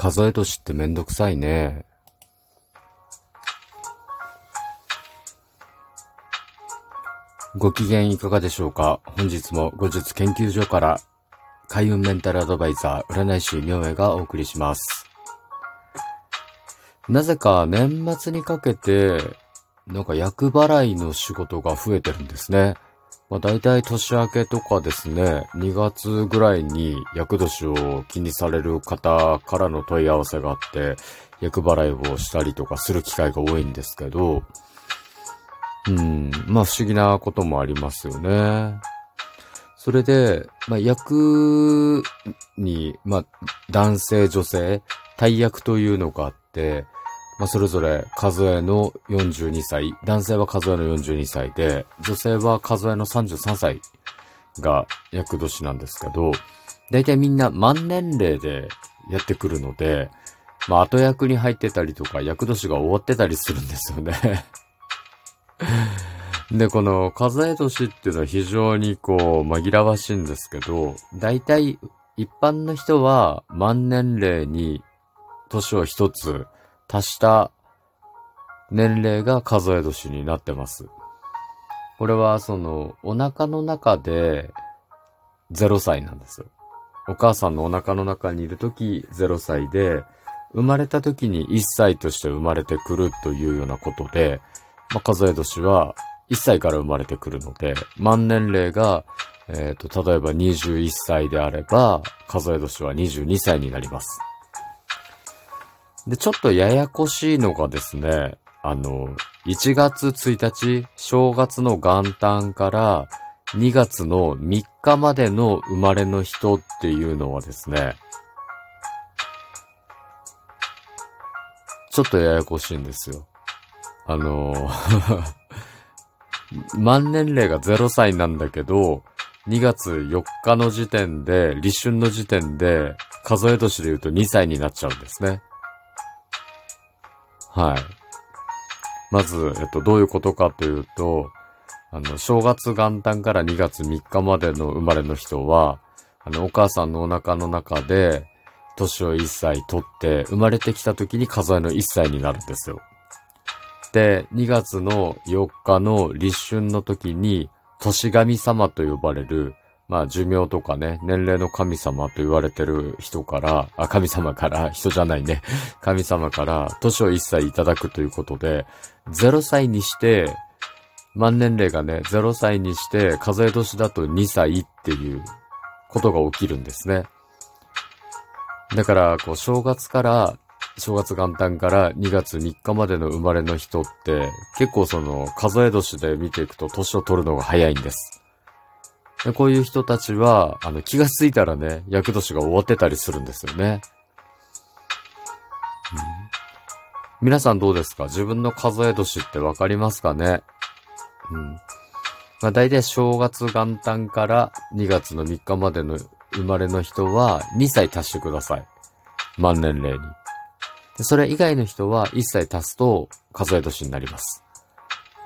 数え年ってめんどくさいね。ご機嫌いかがでしょうか？本日も後日研究所から開運メンタルアドバイザー占い師明恵がお送りします。なぜか年末にかけてなんか厄払いの仕事が増えてるんですね。まあ、大体年明けとかですね、2月ぐらいに厄年を気にされる方からの問い合わせがあって、厄払いをしたりとかする機会が多いんですけど、うん、まあ不思議なこともありますよね。それで、まあ役に、まあ男性、女性、大役というのがあって、まあ、それぞれ数えの42歳、男性は数えの42歳で、女性は数えの33歳が厄年なんですけど、だいたいみんな万年齢でやってくるので、まあ、後役に入ってたりとか、厄年が終わってたりするんですよね。で、この数え年っていうのは非常にこう紛らわしいんですけど、だいたい一般の人は万年齢に年を一つ足した年齢が数え年になってます。これはそのお腹の中で0歳なんですよ。お母さんのお腹の中にいるとき0歳で、生まれた時に1歳として生まれてくるというようなことで、まあ、数え年は1歳から生まれてくるので、満年齢が、えっ、ー、と、例えば21歳であれば、数え年は22歳になります。で、ちょっとややこしいのがですね、あの、1月1日、正月の元旦から2月の3日までの生まれの人っていうのはですね、ちょっとややこしいんですよ。あの、万年齢が0歳なんだけど、2月4日の時点で、立春の時点で、数え年で言うと2歳になっちゃうんですね。はい。まず、えっと、どういうことかというと、あの、正月元旦から2月3日までの生まれの人は、あの、お母さんのお腹の中で、年を1歳取って、生まれてきた時に数えの1歳になるんですよ。で、2月の4日の立春の時に、年神様と呼ばれる、まあ寿命とかね、年齢の神様と言われてる人から、あ、神様から、人じゃないね、神様から、年を一切いただくということで、0歳にして、万年齢がね、0歳にして、数え年だと2歳っていうことが起きるんですね。だから、こう、正月から、正月元旦から2月3日までの生まれの人って、結構その、数え年で見ていくと年を取るのが早いんです。でこういう人たちは、あの、気がついたらね、厄年が終わってたりするんですよね。うん、皆さんどうですか？自分の数え年ってわかりますかね？うん。まあ、大体正月元旦から2月の3日までの生まれの人は2歳足してください。万年齢に。でそれ以外の人は1歳足すと数え年になります。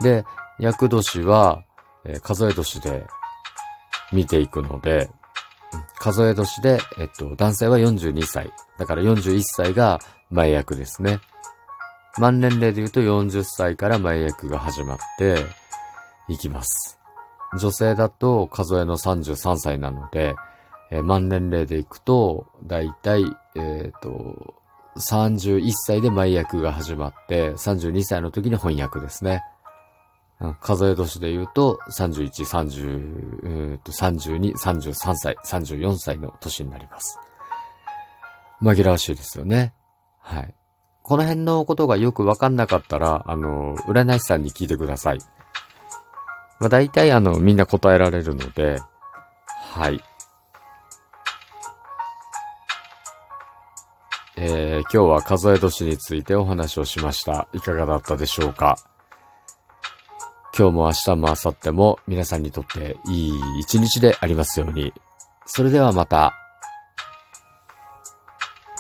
で、厄年は、えー、数え年で見ていくので、数え年で、えっと、男性は42歳。だから41歳が前役ですね。満年齢で言うと40歳から前役が始まっていきます。女性だと数えの33歳なので、えー、満年齢でいくと、だいたい、えっ、ー、と、31歳で前役が始まって、32歳の時に翻訳ですね。数え年で言うと、31、30、えー、と32、33歳、34歳の年になります。紛らわしいですよね。はい。この辺のことがよくわかんなかったら、あの、占い師さんに聞いてください。まあ、大体あの、みんな答えられるので、はい。えー、今日は数え年についてお話をしました。いかがだったでしょうか？今日も明日も明後日も皆さんにとっていい一日でありますように。それではまた。